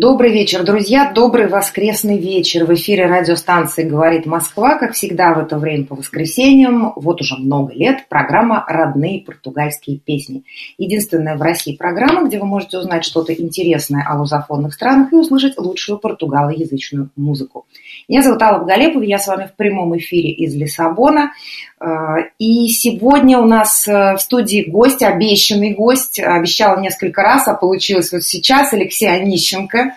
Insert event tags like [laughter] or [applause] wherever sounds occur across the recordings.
Добрый вечер, друзья, добрый воскресный вечер. В эфире радиостанции «Говорит Москва», как всегда в это время по воскресеньям, вот уже много лет, программа «Родные португальские песни». Единственная в России программа, где вы можете узнать что-то интересное о лузофонных странах и услышать лучшую португалоязычную музыку. Меня зовут Алла Галепова, я с вами в прямом эфире из Лиссабона. А, и сегодня у нас э, в студии гость, обещанный гость. Обещала несколько раз, а получилось вот сейчас Алексей Онищенко.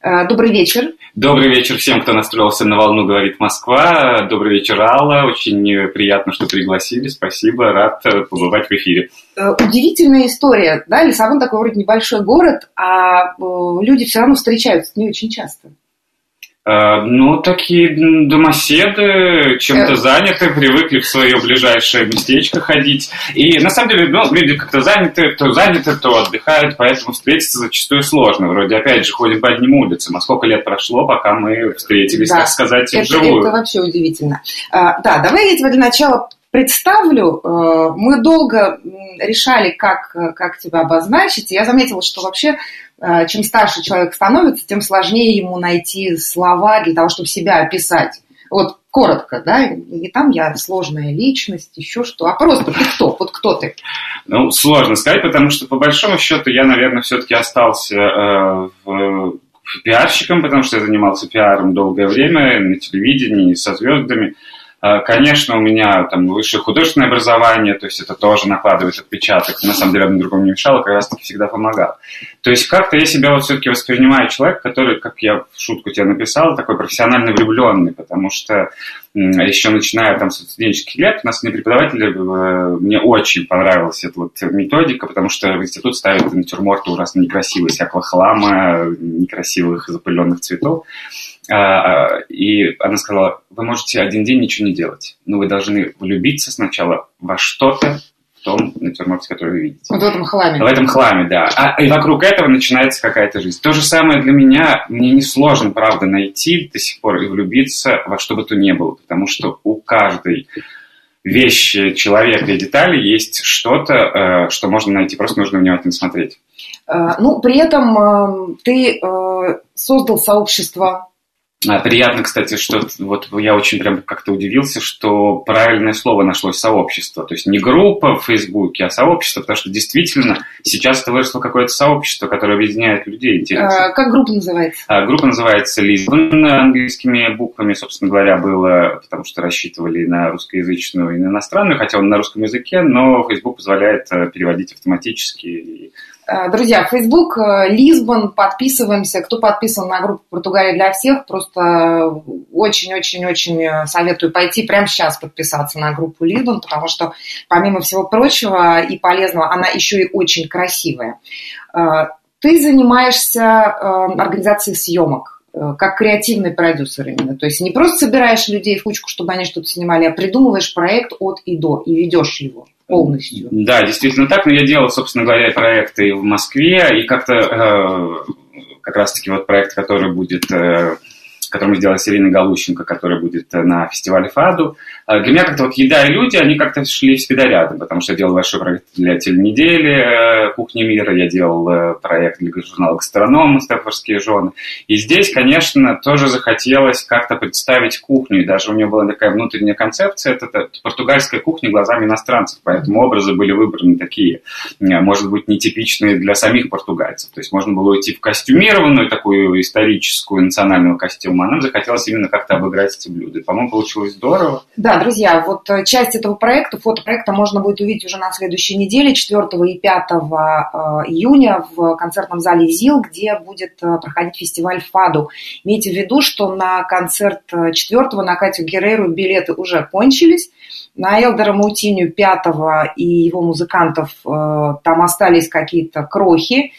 А, добрый вечер. Добрый вечер всем, кто настроился на волну «Говорит Москва». Добрый вечер, Алла. Очень приятно, что пригласили. Спасибо, рад э, побывать в эфире. Э, удивительная история. Да? Лиссабон такой вроде небольшой город, а люди все равно встречаются не очень часто. Э, ну, такие домоседы, чем-то э. заняты, привыкли в свое ближайшее местечко ходить. И на самом деле, ну, люди как-то заняты, то заняты, то отдыхают, поэтому встретиться зачастую сложно. Вроде, опять же, ходим по одним улицам. А сколько лет прошло, пока мы встретились, да, так сказать, это, вживую? Это вообще удивительно. А, да, давай я тебе для начала представлю. Э, мы долго решали, как, как тебя обозначить. Я заметила, что вообще Э, чем старше человек становится, тем сложнее ему найти слова для того, чтобы себя описать. Вот коротко, да, и там я сложная личность, еще что. А просто ты кто? Вот кто ты? Ну, сложно сказать, потому что по большому счету я, наверное, все-таки остался э, в пиарщиком, потому что я занимался пиаром долгое время на телевидении со звездами. А, конечно, у меня там высшее художественное образование, то есть это тоже накладывает отпечаток. На самом деле, одно другому не мешало, как раз таки всегда помогал. То есть как-то я себя вот все-таки воспринимаю человек, который, как я в шутку тебе написал, такой профессионально влюбленный, потому что еще начиная там с студенческих лет, у нас не преподаватели, э, мне очень понравилась эта вот методика, потому что в институт ставят натюрморты ужасно некрасивые, всякого хлама, некрасивых запыленных цветов. А, а, и она сказала, вы можете один день ничего не делать, но вы должны влюбиться сначала во что-то, в том натюрморте, который вы видите. Вот в этом хламе. В этом хламе, да. А, и вокруг этого начинается какая-то жизнь. То же самое для меня, мне несложно, правда, найти до сих пор и влюбиться во что бы то ни было, потому что у каждой вещи, человека и детали есть что-то, э, что можно найти, просто нужно внимательно смотреть. Э, ну, при этом э, ты создал сообщество приятно, кстати, что вот я очень прям как-то удивился, что правильное слово нашлось сообщество. То есть не группа в Фейсбуке, а сообщество, потому что действительно сейчас это выросло какое-то сообщество, которое объединяет людей. Интересно. А, как группа называется? А, группа называется Lisbon английскими буквами, собственно говоря, было, потому что рассчитывали на русскоязычную и на иностранную, хотя он на русском языке, но Facebook позволяет э, переводить автоматически и друзья, Facebook, э, Лисбон, подписываемся. Кто подписан на группу «Португалия для всех», просто очень-очень-очень э, советую пойти прямо сейчас подписаться на группу Лисбон, потому что, помимо всего прочего и полезного, она еще и очень красивая. Ты занимаешься организацией съемок как креативный продюсер именно. То есть не просто собираешь людей в кучку, чтобы они что-то снимали, а придумываешь проект от и до и ведешь его полностью. Да, действительно так, но я делал, собственно говоря, проекты в Москве, и как-то э, как раз-таки вот проект, который будет э, который мы сделали с Ириной Галущенко, который будет э, на фестивале ФАДу. А для меня как-то вот еда и люди, они как-то шли всегда рядом, потому что я делал большой проект для теленедели э, «Кухни мира», я делал э, проект для журнала «Гастроном» «Степфорские жены». И здесь, конечно, тоже захотелось как-то представить кухню, и даже у нее была такая внутренняя концепция, это, это португальская кухня глазами иностранцев, поэтому образы были выбраны такие, может быть, нетипичные для самих португальцев. То есть можно было уйти в костюмированную такую историческую национальную костюм, а нам захотелось именно как-то обыграть эти блюда. По-моему, получилось здорово. Да, друзья, вот э, часть этого проекта, фотопроекта можно будет увидеть уже на следующей неделе, 4 и 5 э, июня в концертном зале ЗИЛ, где будет э, проходить фестиваль ФАДу. Имейте в виду, что на концерт 4 на Катю Герреру билеты уже кончились. На Элдера Маутиню 5 и его музыкантов там остались какие-то крохи.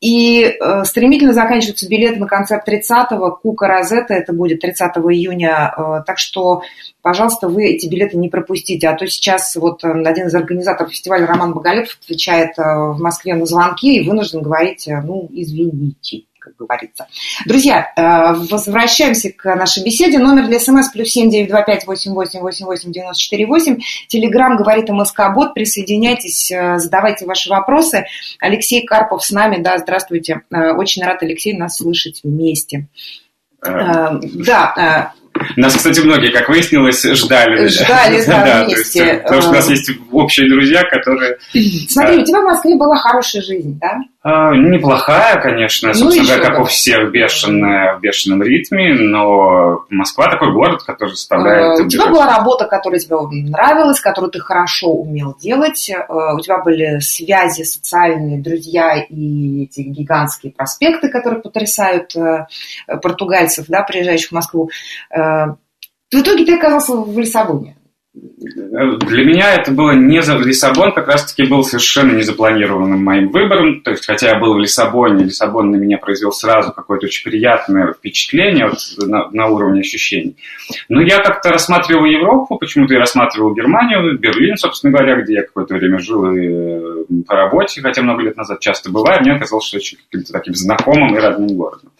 И э, стремительно заканчиваются билеты на концерт 30-го. Кука Розетта, это будет 30 июня. Э, так что, пожалуйста, вы эти билеты не пропустите. А то сейчас вот э, один из организаторов фестиваля Роман Боголепов отвечает э, в Москве на звонки и вынужден говорить, э, ну, извините как говорится. Друзья, э, возвращаемся к нашей беседе. Номер для смс плюс семь девять два пять восемь восемь восемь восемь девяносто четыре восемь. Телеграмм говорит МСК Бот. Присоединяйтесь, э, задавайте ваши вопросы. Алексей Карпов с нами. Да, здравствуйте. Э, очень рад, Алексей, нас слышать вместе. Да, нас, кстати, многие, как выяснилось, ждали. Ждали, [laughs] да, да вместе. Есть, потому что у нас есть общие друзья, которые... Смотри, у тебя в Москве была хорошая жизнь, да? А, неплохая, конечно, ну, собственно говоря, как у всех, бешеная, в бешеном ритме, но Москва такой город, который заставляет... А, у тебя была работа, которая тебе нравилась, которую ты хорошо умел делать, а, у тебя были связи социальные, друзья и эти гигантские проспекты, которые потрясают э, португальцев, да, приезжающих в Москву. В итоге ты оказался в Лиссабоне. Для меня это было не за Лиссабон, как раз-таки был совершенно незапланированным моим выбором. То есть, хотя я был в Лиссабоне, Лиссабон на меня произвел сразу какое-то очень приятное впечатление вот, на, на уровне ощущений. Но я как-то рассматривал Европу, почему-то я рассматривал Германию, Берлин, собственно говоря, где я какое-то время жил и э, по работе, хотя много лет назад часто бываю, мне казалось, что очень каким-то таким знакомым и родным городом.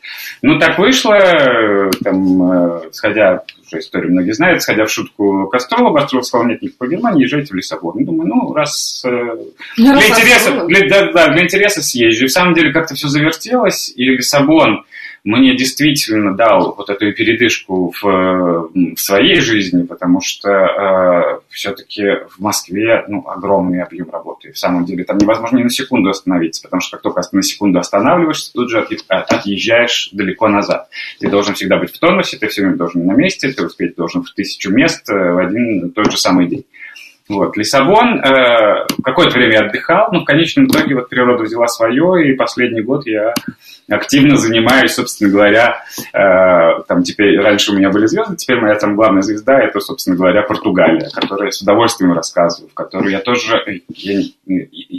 Ну, так вышло, э, там, э, сходя уже историю многие знают, сходя в шутку к астрологу, астролог сказал, нет никакой Германии, езжайте в Лиссабон. Я думаю, ну, раз... Э, для, интереса, для, да, да, для интереса съезжу. И в самом деле как-то все завертелось, и Лиссабон мне действительно дал вот эту передышку в, в своей жизни, потому что э, все-таки в Москве ну, огромный объем работы. В самом деле там невозможно ни на секунду остановиться, потому что как только на секунду останавливаешься, тут же отъезжаешь далеко назад. Ты должен всегда быть в тонусе, ты все время должен на месте, ты успеть должен в тысячу мест э, в один тот же самый день. Вот. Лиссабон э, какое-то время отдыхал, но в конечном итоге вот природа взяла свое, и последний год я активно занимаюсь, собственно говоря, э, там теперь, раньше у меня были звезды, теперь моя там главная звезда, это, собственно говоря, Португалия, которую я с удовольствием рассказываю, в которую я тоже э, я,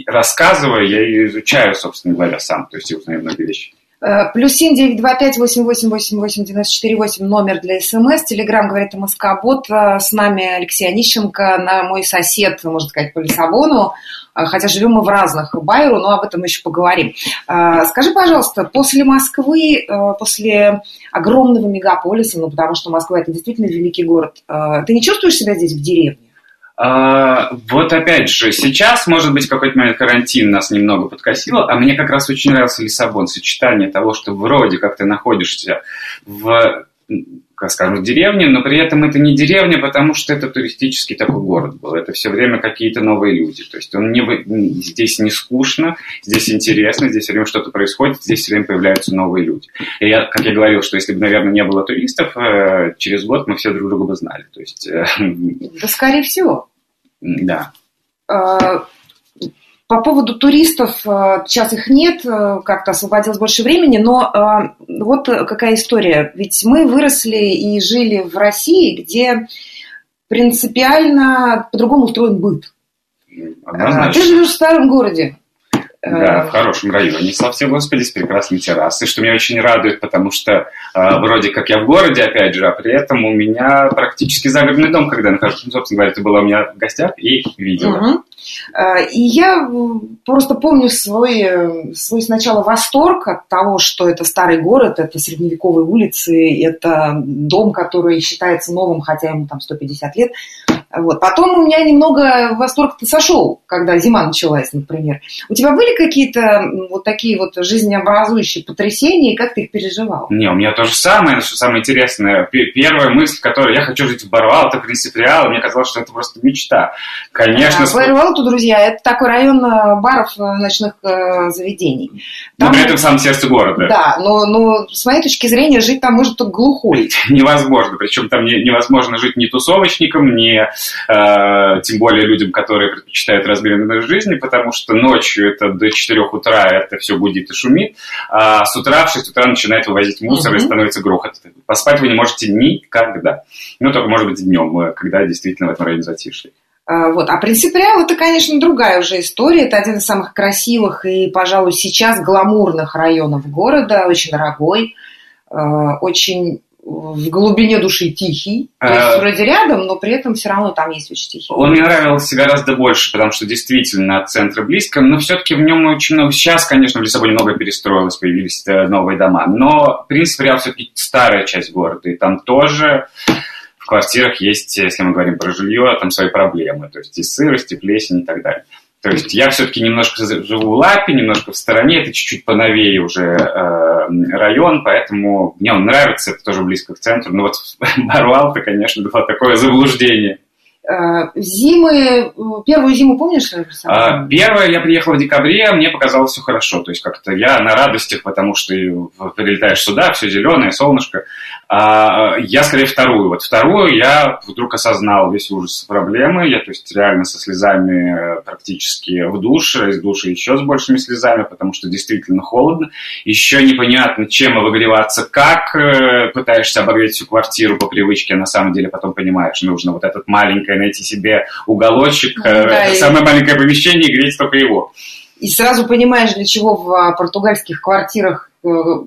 рассказываю, я изучаю, собственно говоря, сам, то есть я узнаю много вещей. Э, плюс семь девять два пять восемь восемь восемь восемь девяносто четыре восемь номер для СМС. Телеграмм говорит МСК Бот. Э, с нами Алексей Онищенко, на мой сосед, можно сказать, по Лиссабону. Э, хотя живем мы в разных Байру, но об этом еще поговорим. Скажи, пожалуйста, после Москвы, после огромного мегаполиса, ну потому что Москва это действительно великий город, ты не чувствуешь себя здесь в деревне? А, вот опять же, сейчас, может быть, какой-то момент карантин нас немного подкосил, а мне как раз очень нравился Лиссабон, сочетание того, что вроде как ты находишься в как скажем, деревне, но при этом это не деревня, потому что это туристический такой город был. Это все время какие-то новые люди. То есть он не, здесь не скучно, здесь интересно, здесь все время что-то происходит, здесь все время появляются новые люди. И я, как я говорил, что если бы, наверное, не было туристов, э, через год мы все друг друга бы знали. То есть, э, да, скорее всего. Да. А, по поводу туристов, э, сейчас их нет, э, как-то освободилось больше времени, но вот какая история. Ведь мы выросли и жили в России, где принципиально по-другому устроен быт. Однозначно. Ты живешь в старом городе. Да, в хорошем районе, слава тебе, Господи, с прекрасной террасой, что меня очень радует, потому что э, вроде как я в городе, опять же, а при этом у меня практически загородный дом, когда я нахожусь, ну, собственно говоря, ты была у меня в гостях и видела. Угу. И я просто помню свой, свой сначала восторг от того, что это старый город, это средневековые улицы, это дом, который считается новым, хотя ему там 150 лет. Вот. Потом у меня немного восторг-то сошел, когда зима началась, например. У тебя были какие-то вот такие вот жизнеобразующие потрясения, и как ты их переживал? Не, у меня то же самое, что самое интересное. Первая мысль, которая я хочу жить в Барвал, это принципиал, мне казалось, что это просто мечта. Конечно. А, Барвал, то, друзья, это такой район э, баров э, ночных э, заведений. Там, но при этом в самом сердце города. Да, но, но с моей точки зрения жить там может только глухой. [laughs] Невозможно, причем там невозможно жить ни тусовочником, ни тем более людям, которые предпочитают размеренную жизнь, потому что ночью это до 4 утра это все гудит и шумит, а с утра в 6 утра начинает вывозить мусор mm-hmm. и становится грохот. Поспать вы не можете никогда. Ну, только, может быть, днем, когда действительно в этом районе затишье. Вот. А Принципиал это, конечно, другая уже история. Это один из самых красивых и, пожалуй, сейчас гламурных районов города, очень дорогой, очень в глубине души тихий. То есть а... вроде рядом, но при этом все равно там есть очень тихий. Он мне нравился гораздо больше, потому что действительно от центра близко, но все-таки в нем очень много... Сейчас, конечно, в Лиссабоне много перестроилось, появились э, новые дома, но, в принципе, Реал все-таки старая часть города, и там тоже в квартирах есть, если мы говорим про жилье, там свои проблемы, то есть и сырость, и плесень и так далее. То есть я все-таки немножко живу в Лапе, немножко в стороне, это чуть-чуть поновее уже э, район, поэтому мне он нравится, это тоже близко к центру. Но вот [laughs] Баруалта, конечно, было такое заблуждение. Э, зимы, первую зиму помнишь? А, первая, я приехал в декабре, мне показалось все хорошо. То есть как-то я на радостях, потому что прилетаешь сюда, все зеленое, солнышко. А я скорее вторую. Вот вторую я вдруг осознал весь ужас проблемы. Я, то есть, реально со слезами э, практически в душе, из души еще с большими слезами, потому что действительно холодно. Еще непонятно, чем обогреваться, как э, пытаешься обогреть всю квартиру по привычке, а на самом деле потом понимаешь, нужно вот этот маленький маленькое, найти себе уголочек, ну, да, э, самое и... маленькое помещение и греть только его. И сразу понимаешь, для чего в а, португальских квартирах э,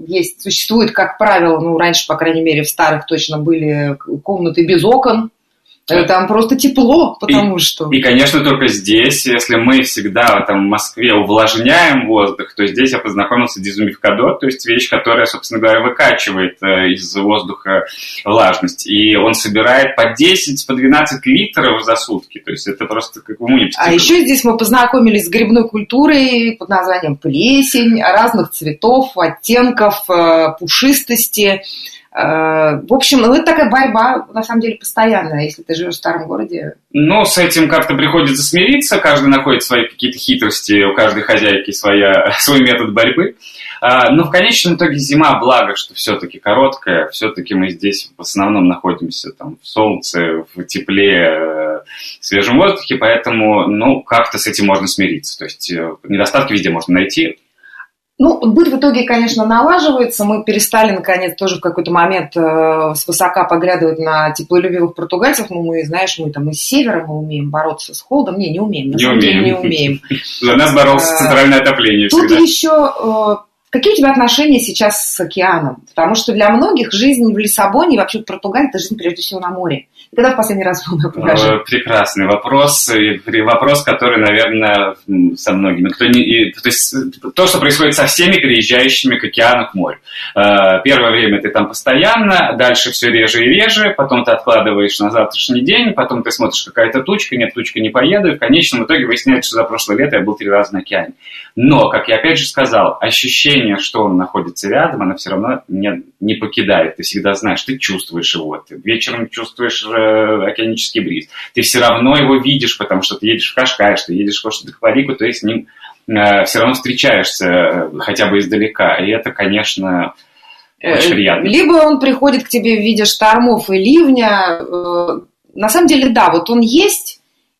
есть, существует, как правило, ну, раньше, по крайней мере, в старых точно были комнаты без окон, Э, там просто тепло, потому и, что... И, конечно, только здесь, если мы всегда там в Москве увлажняем воздух, то здесь я познакомился с дезумификадор, то есть вещь, которая, собственно говоря, выкачивает э, из воздуха влажность. И он собирает по 10, по 12 литров за сутки. То есть это просто как в муниципе. А еще здесь мы познакомились с грибной культурой под названием плесень, разных цветов, оттенков, э, пушистости. Э, в общем, ну, это такая борьба, на самом деле, постоянная, если ты живешь в старом городе. Ну, с этим как-то приходится смириться, каждый находит свои какие-то хитрости, у каждой хозяйки своя, [laughs] свой метод борьбы. А, но в конечном итоге зима, благо, что все-таки короткая, все-таки мы здесь в основном находимся там, в солнце, в тепле, э, в свежем воздухе, поэтому, ну, как-то с этим можно смириться. То есть э, недостатки везде можно найти, ну, быт в итоге, конечно, налаживается. Мы перестали, наконец, тоже в какой-то момент э, свысока поглядывать на теплолюбивых португальцев. Ну, мы, знаешь, мы там из севера, мы умеем бороться с холодом. Не, не умеем. Не умеем. не умеем. За нас боролся э, центральное отопление Тут еще э, Какие у тебя отношения сейчас с океаном? Потому что для многих жизнь в Лиссабоне и вообще в Португалии – это жизнь прежде всего на море. И когда в последний раз был на пляже? Прекрасный вопрос. И вопрос, который, наверное, со многими. Кто не, и, то есть то, что происходит со всеми приезжающими к океану, к морю. Э, первое время ты там постоянно, дальше все реже и реже, потом ты откладываешь на завтрашний день, потом ты смотришь, какая-то тучка, нет, тучка не поеду, и в конечном итоге выясняется, что за прошлое лето я был три раза на океане. Но, как я опять же сказал, ощущение ощущение, что он находится рядом, она все равно не, не покидает. Ты всегда знаешь, ты чувствуешь его. Ты вечером чувствуешь э, океанический бриз. Ты все равно его видишь, потому что ты едешь в Кашкай, что едешь в Коштадакварику, то есть с ним э, все равно встречаешься э, хотя бы издалека. И это, конечно, очень э, приятно. Либо он приходит к тебе в виде штормов и ливня. Э, на самом деле, да, вот он есть,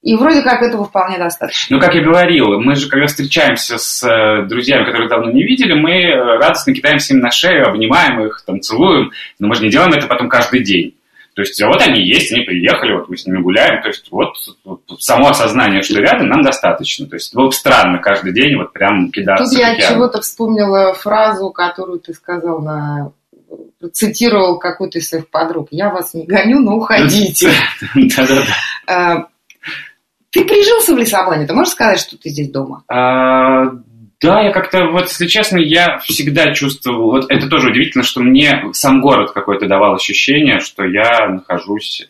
и вроде как этого вполне достаточно. Ну, как я говорил, мы же, когда встречаемся с э, друзьями, которых давно не видели, мы э, радостно кидаемся им на шею, обнимаем их, там, целуем. Но мы же не делаем это потом каждый день. То есть, а вот они есть, они приехали, вот мы с ними гуляем. То есть, вот, вот само осознание, что рядом, нам достаточно. То есть, было бы странно каждый день вот прям кидаться. Тут я чего-то вспомнила фразу, которую ты сказал на цитировал какую-то из своих подруг. Я вас не гоню, но уходите. [laughs] Да-да-да. Э, ты прижился в Лиссабоне, ты можешь сказать, что ты здесь дома? А, да, я как-то, вот, если честно, я всегда чувствовал, вот это тоже удивительно, что мне сам город какой-то давал ощущение, что я нахожусь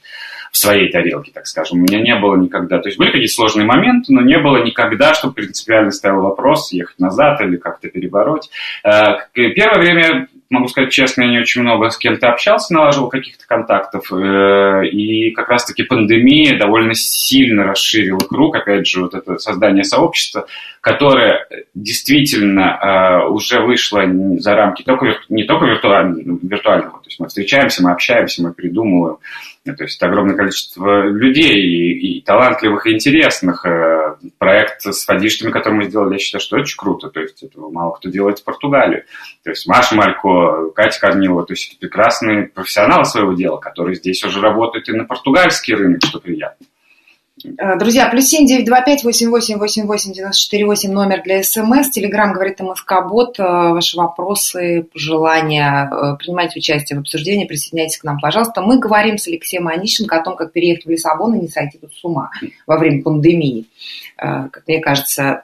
в своей тарелке, так скажем. У меня не было никогда, то есть были какие-то сложные моменты, но не было никогда, чтобы принципиально стоял вопрос ехать назад или как-то перебороть. А, первое время могу сказать честно, я не очень много с кем-то общался, налаживал каких-то контактов, э, и как раз-таки пандемия довольно сильно расширила круг, опять же, вот это создание сообщества, которое действительно э, уже вышло за рамки только, не только виртуального, виртуального, то есть мы встречаемся, мы общаемся, мы придумываем, то есть огромное количество людей и, и талантливых, и интересных. Э, проект с фадиштами, который мы сделали, я считаю, что очень круто. То есть этого мало кто делает в Португалии. То есть Маша Малько, Катя Корнилова, то есть это прекрасные профессионалы своего дела, которые здесь уже работают и на португальский рынок, что приятно. Э, друзья, плюс семь девять два пять восемь восемь восемь восемь девяносто четыре восемь номер для СМС. Телеграмм говорит МСК Бот. Э, ваши вопросы, пожелания, э, принимайте участие в обсуждении, присоединяйтесь к нам, пожалуйста. Мы говорим с Алексеем Онищенко о том, как переехать в Лиссабон и не сойти тут с ума во время пандемии. Как мне кажется,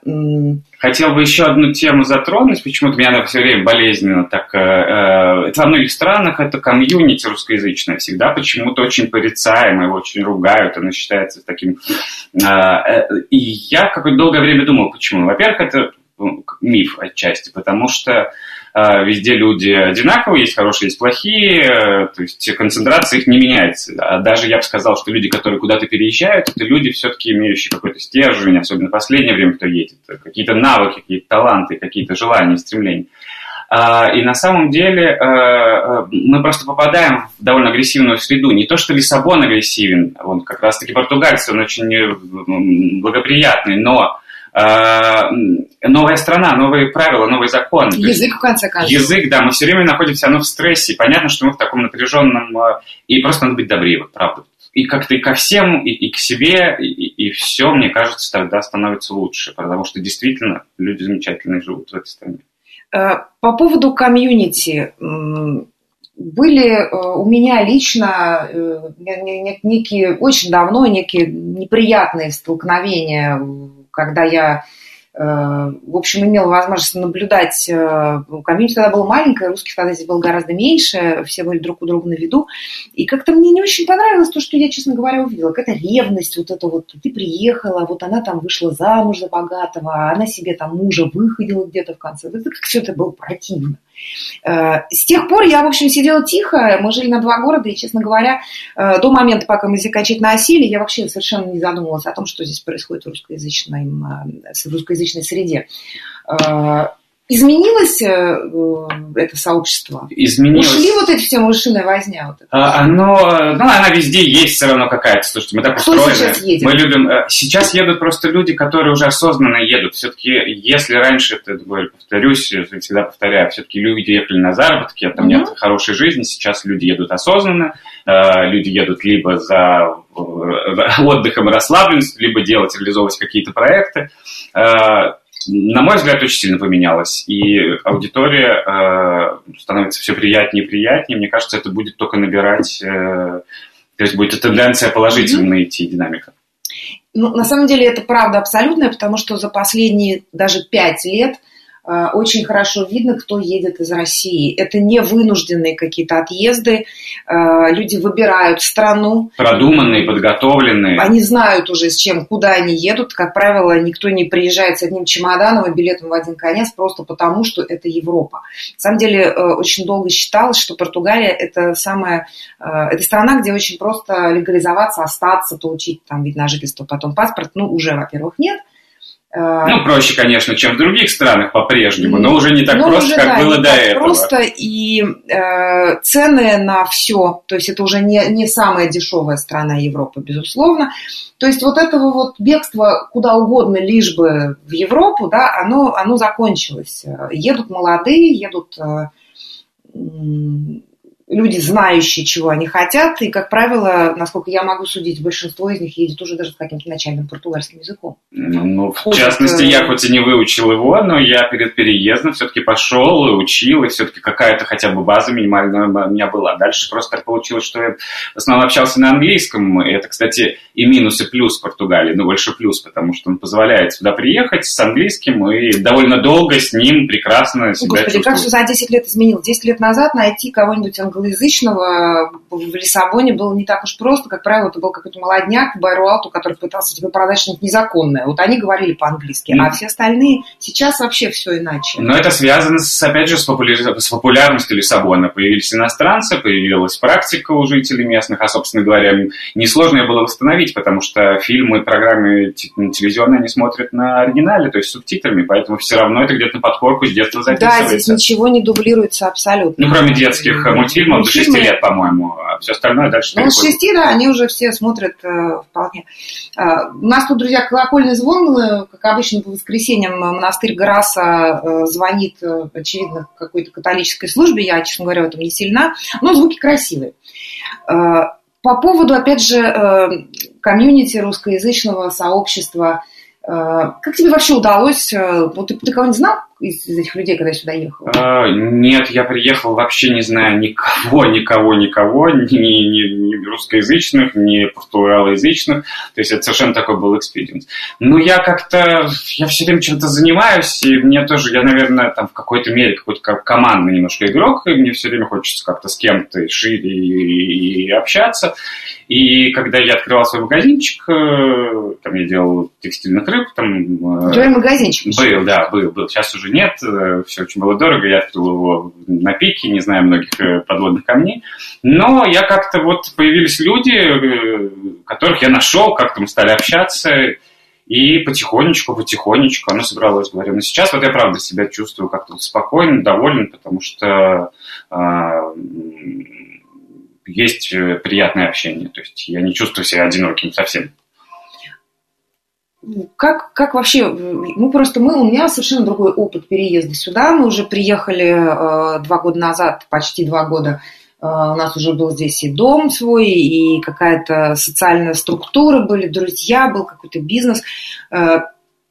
Хотел бы еще одну тему затронуть, почему-то меня она все время болезненно так... Э, это во многих странах, это комьюнити русскоязычное всегда почему-то очень порицаемо, его очень ругают, оно считается таким... Э, и я какое-то долгое время думал, почему. Во-первых, это миф отчасти, потому что везде люди одинаковые, есть хорошие, есть плохие, э, то есть концентрация их не меняется. А даже я бы сказал, что люди, которые куда-то переезжают, это люди все-таки имеющие какой-то стержень, особенно в последнее время, кто едет, какие-то навыки, какие-то таланты, какие-то желания, стремления. А, и на самом деле э, э, мы просто попадаем в довольно агрессивную среду. Не то, что Лиссабон агрессивен, он как раз-таки португальцы, он очень благоприятный, но Э, новая страна, новые правила, новые законы. Язык, в конце концов. Язык, да, мы все время находимся оно в стрессе. Понятно, что мы в таком напряженном... Э, и просто надо быть добрее, правда. И как-то и ко всем, и, и к себе, и, и все, мне кажется, тогда становится лучше. Потому что действительно люди замечательные живут в этой стране. Э, по поводу комьюнити, были у меня лично некие, очень давно некие неприятные столкновения когда я в общем, имела возможность наблюдать. Э, комьюнити тогда было маленькое, русских тогда здесь было гораздо меньше, все были друг у друга на виду. И как-то мне не очень понравилось то, что я, честно говоря, увидела. Какая-то ревность, вот это вот, ты приехала, вот она там вышла замуж за богатого, а она себе там мужа выходила где-то в конце. Это как все это было противно. Э, с тех пор я, в общем, сидела тихо. Мы жили на два города, и, честно говоря, э, до момента, пока мы здесь окончательно осели, я вообще совершенно не задумывалась о том, что здесь происходит в русскоязычной, э, в русскоязычной среде. Изменилось э, это сообщество? Изменилось. Ушли вот эти все мышиная возня? Вот а, оно, ну, она везде есть все равно какая-то. Слушайте, мы так Кто устроены. сейчас едет? Мы любим... Сейчас едут просто люди, которые уже осознанно едут. Все-таки, если раньше, это, повторюсь, всегда повторяю, все-таки люди ехали на заработки, там угу. нет хорошей жизни, сейчас люди едут осознанно, люди едут либо за [laughs] отдыхом и расслабленностью, либо делать, реализовывать какие-то проекты на мой взгляд, очень сильно поменялось. И аудитория э, становится все приятнее и приятнее. Мне кажется, это будет только набирать, э, то есть будет тенденция положительно mm-hmm. идти, динамика. Ну, на самом деле это правда абсолютная, потому что за последние даже пять лет – Э, очень хорошо видно, кто едет из России. Это не вынужденные какие-то отъезды. Э, люди выбирают страну. Продуманные, подготовленные. Они знают уже, с чем, куда они едут. Как правило, никто не приезжает с одним чемоданом и билетом в один конец просто потому, что это Европа. На самом деле, э, очень долго считалось, что Португалия – это самая... Это страна, где очень просто легализоваться, остаться, получить там вид на жительство, потом паспорт. Ну, уже, во-первых, нет – Э, ну, проще, конечно, чем в других странах по-прежнему, но уже не так но просто, уже, как да, было до этого. Просто и э, цены на все, то есть это уже не, не самая дешевая страна Европы, безусловно. То есть вот этого вот бегства куда угодно, лишь бы в Европу, да, оно, оно закончилось. Едут молодые, едут э, люди, знающие, чего они хотят, и, как правило, насколько я могу судить, большинство из них едет уже даже с каким-то начальным португальским языком. Ну, ну в Ходит, частности, я хоть и не выучил его, но я перед переездом все-таки пошел и учил, и все-таки какая-то хотя бы база минимальная у меня была. Дальше просто так получилось, что я в основном общался на английском, и это, кстати, и минус, и плюс Португалии, но больше плюс, потому что он позволяет сюда приехать с английским и довольно долго с ним прекрасно себя Господи, чувствовать. как все за 10 лет изменил? 10 лет назад найти кого-нибудь английского англоязычного в Лиссабоне было не так уж просто. Как правило, это был какой-то молодняк Байруалту, который пытался тебе продать что-нибудь незаконное. Вот они говорили по-английски, mm. а все остальные сейчас вообще все иначе. Но это связано, с, опять же, с, популяр... с популярностью Лиссабона. Появились иностранцы, появилась практика у жителей местных, а, собственно говоря, несложно ее было восстановить, потому что фильмы программы телевизионные они смотрят на оригинале, то есть субтитрами, поэтому все равно это где-то на подкорку с детства записывается. Да, здесь ничего не дублируется абсолютно. Ну, кроме детских мультфильмов, фильмов до 6 лет, по-моему, а все остальное дальше Ну, с 6, да, они уже все смотрят э, вполне. Э, у нас тут, друзья, колокольный звон, э, как обычно, по воскресеньям монастырь Граса э, звонит, э, очевидно, какой-то католической службе, я, честно говоря, в этом не сильна, но звуки красивые. Э, по поводу, опять же, э, комьюнити русскоязычного сообщества, как тебе вообще удалось, вот ты, ты кого-нибудь знал из, из этих людей, когда сюда ехал? А, нет, я приехал вообще не знаю никого, [laughs] никого, никого, ни, ни, ни русскоязычных, ни португалоязычных. То есть это совершенно такой был experience. Но я как-то, я все время чем-то занимаюсь, и мне тоже, я, наверное, там в какой-то мере какой-то как командный немножко игрок, и мне все время хочется как-то с кем-то шире и, и общаться. И когда я открывал свой магазинчик, э, там я делал текстильных рыб, там... Твой магазинчик? Был, да, был, был. Сейчас уже нет, э, все очень было дорого, я открыл его на пике, не знаю многих э, подводных камней. Но я как-то вот появились люди, э, которых я нашел, как-то мы стали общаться, и потихонечку, потихонечку оно собралось, говорю. Но сейчас вот я правда себя чувствую как-то спокойно, доволен, потому что э, есть приятное общение. То есть я не чувствую себя одиноким совсем как, как вообще, мы просто, мы, у меня совершенно другой опыт переезда сюда. Мы уже приехали э, два года назад, почти два года. Э, у нас уже был здесь и дом свой, и какая-то социальная структура, были друзья, был какой-то бизнес. Э,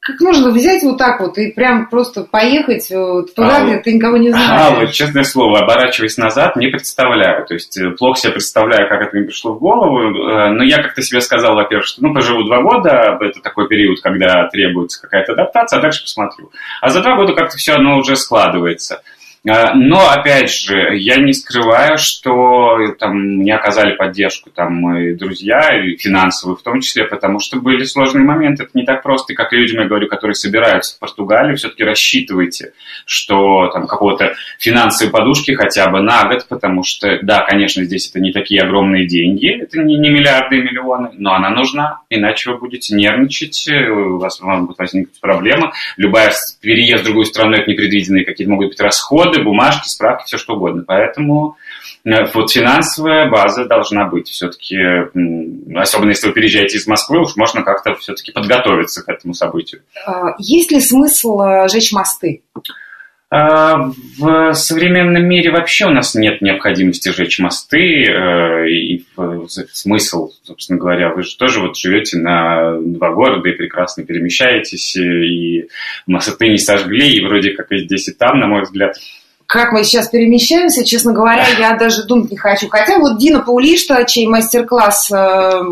как можно взять вот так вот и прям просто поехать э, туда, а, где ты никого не знаешь? А, вот, честное слово, оборачиваясь назад, не представляю. То есть э, плохо себе представляю, как это мне пришло в голову. Э, но я как-то себе сказал, во-первых, что ну, поживу два года, это такой период, когда требуется какая-то адаптация, а дальше посмотрю. А за два года как-то все оно уже складывается. А, но, опять же, я не скрываю, что там, мне оказали поддержку там, мои друзья, и финансовую в том числе, потому что были сложные моменты. Это не так просто, как людям, я говорю, которые собираются в Португалию, все-таки рассчитывайте, что там какого-то финансовой подушки хотя бы на год, потому что, да, конечно, здесь это не такие огромные деньги, это не, не миллиарды и миллионы, но она нужна, иначе вы будете нервничать, у вас могут возникнуть проблемы. Любая переезд в другую страну, это непредвиденные какие-то могут быть расходы, доходы, бумажки, справки, все что угодно. Поэтому э, вот финансовая база должна быть все-таки, особенно если вы переезжаете из Москвы, уж можно как-то все-таки подготовиться к этому событию. А, есть ли смысл э, жечь мосты? А, в современном мире вообще у нас нет необходимости жечь мосты, э, и смысл, собственно говоря, вы же тоже вот живете на два города и прекрасно перемещаетесь, и мосты не сожгли, и вроде как и здесь, и там, на мой взгляд, как мы сейчас перемещаемся, честно говоря, я даже думать не хочу. Хотя вот Дина Паулишта, чей мастер-класс э,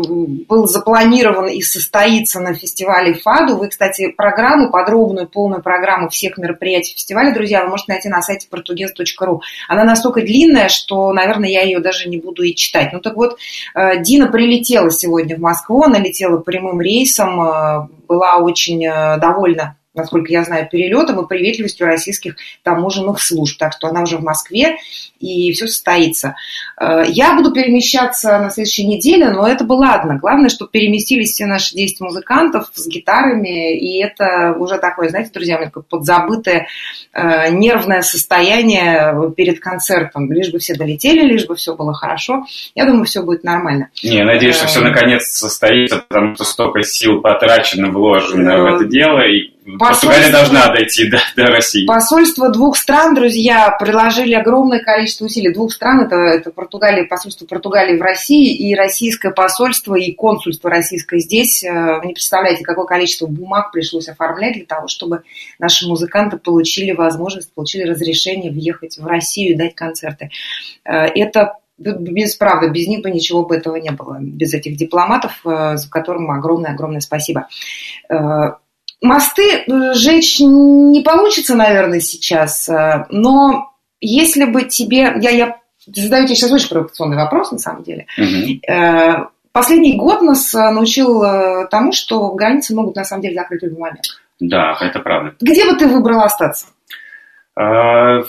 был запланирован и состоится на фестивале ФАДу. Вы, кстати, программу, подробную, полную программу всех мероприятий фестиваля, друзья, вы можете найти на сайте portugues.ru. Она настолько длинная, что, наверное, я ее даже не буду и читать. Ну так вот, э, Дина прилетела сегодня в Москву, она летела прямым рейсом, э, была очень довольна насколько я знаю, перелетом и приветливостью российских таможенных служб. Так что она уже в Москве, и все состоится. Э, я буду перемещаться на следующей неделе, но это бы ладно. Главное, чтобы переместились все наши 10 музыкантов с гитарами, и это уже такое, знаете, друзья мои, как подзабытое э, нервное состояние перед концертом. Лишь бы все долетели, лишь бы все было хорошо. Я думаю, все будет нормально. Не, надеюсь, что все э, наконец состоится, потому что столько сил потрачено, вложено в это дело, и Португалия должна дойти до, до России. Посольство двух стран, друзья, приложили огромное количество усилий. Двух стран, это, это Португалия, посольство Португалии в России и российское посольство и консульство российское здесь. Э, вы не представляете, какое количество бумаг пришлось оформлять для того, чтобы наши музыканты получили возможность, получили разрешение въехать в Россию и дать концерты. Э, это без правда, без них бы ничего бы этого не было, без этих дипломатов, э, за которым огромное-огромное спасибо. Мосты э, сжечь не получится, наверное, сейчас, э, но если бы тебе... Я, я задаю тебе сейчас очень провокационный вопрос, на самом деле. Угу. Последний год нас научил тому, что границы могут, на самом деле, закрыть в любой момент. Да, это правда. Где бы ты выбрал остаться?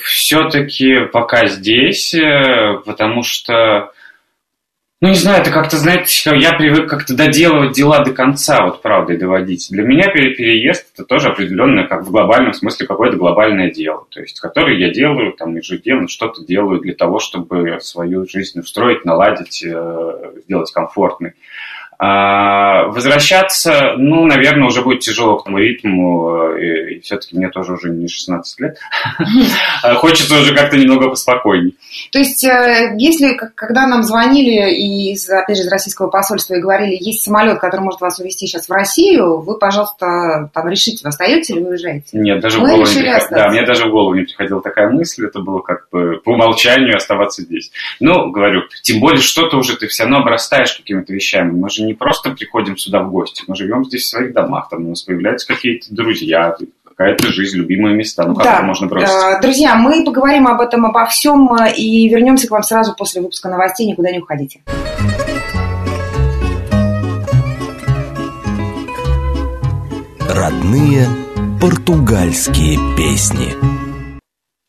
Все-таки пока здесь, потому что ну, не знаю, это как-то, знаете, я привык как-то доделывать дела до конца, вот правда, и доводить. Для меня переезд это тоже определенное, как в глобальном смысле, какое-то глобальное дело, то есть, которое я делаю там ежедневно, что-то делаю для того, чтобы свою жизнь устроить, наладить, э, сделать комфортной. А возвращаться, ну, наверное, уже будет тяжело к тому ритму, э, и, все-таки мне тоже уже не 16 лет. [laughs] Хочется уже как-то немного поспокойней. То есть, э, если, когда нам звонили из, опять же, из российского посольства и говорили, есть самолет, который может вас увезти сейчас в Россию, вы, пожалуйста, там решите, вы остаетесь или вы уезжаете? Нет, даже Мы в голову не приход... Да, мне даже в голову не приходила такая мысль, это было как бы по умолчанию оставаться здесь. Ну, говорю, тем более что-то уже ты все равно обрастаешь какими-то вещами. Мы же не просто приходим сюда в гости, мы живем здесь в своих домах, там у нас появляются какие-то друзья, какая-то жизнь, любимые места. Ну, как да. можно бросить? Э, друзья, мы поговорим об этом, обо всем э, и вернемся к вам сразу после выпуска новостей. Никуда не уходите. Родные португальские песни.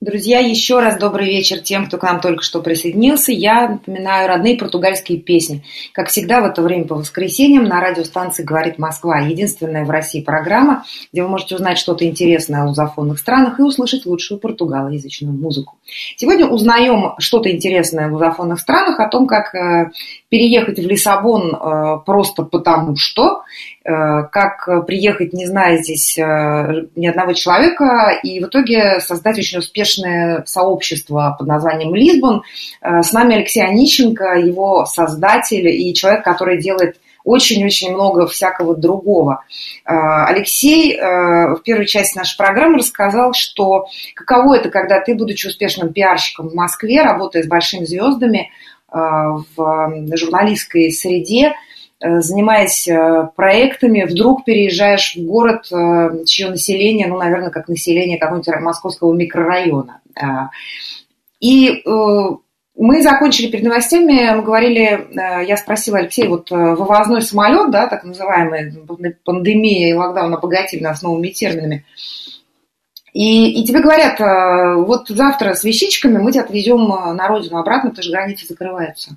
Друзья, еще раз добрый вечер тем, кто к нам только что присоединился. Я напоминаю родные португальские песни. Как всегда, в это время по воскресеньям на радиостанции «Говорит Москва». Единственная в России программа, где вы можете узнать что-то интересное о лузофонных странах и услышать лучшую португалоязычную музыку. Сегодня узнаем что-то интересное в лузофонных странах, о том, как э, переехать в Лиссабон э, просто потому что, э, как приехать, не зная здесь ни одного человека, и в итоге создать очень успешное сообщество под названием Лисбон. Э, с нами Алексей Онищенко, его создатель и человек, который делает очень-очень много всякого другого. Э, Алексей э, в первой части нашей программы рассказал, что каково это, когда ты, будучи успешным пиарщиком в Москве, работая с большими звездами в журналистской среде, занимаясь проектами, вдруг переезжаешь в город, чье население, ну, наверное, как население какого-нибудь московского микрорайона. А, и э, мы закончили перед новостями, мы говорили, э, я спросила Алексея, вот э, вывозной самолет, да, так называемый, пандемия и локдаун обогатили нас новыми терминами. И, и тебе говорят, вот завтра с вещичками мы тебя отвезем на родину обратно, потому что границы закрываются.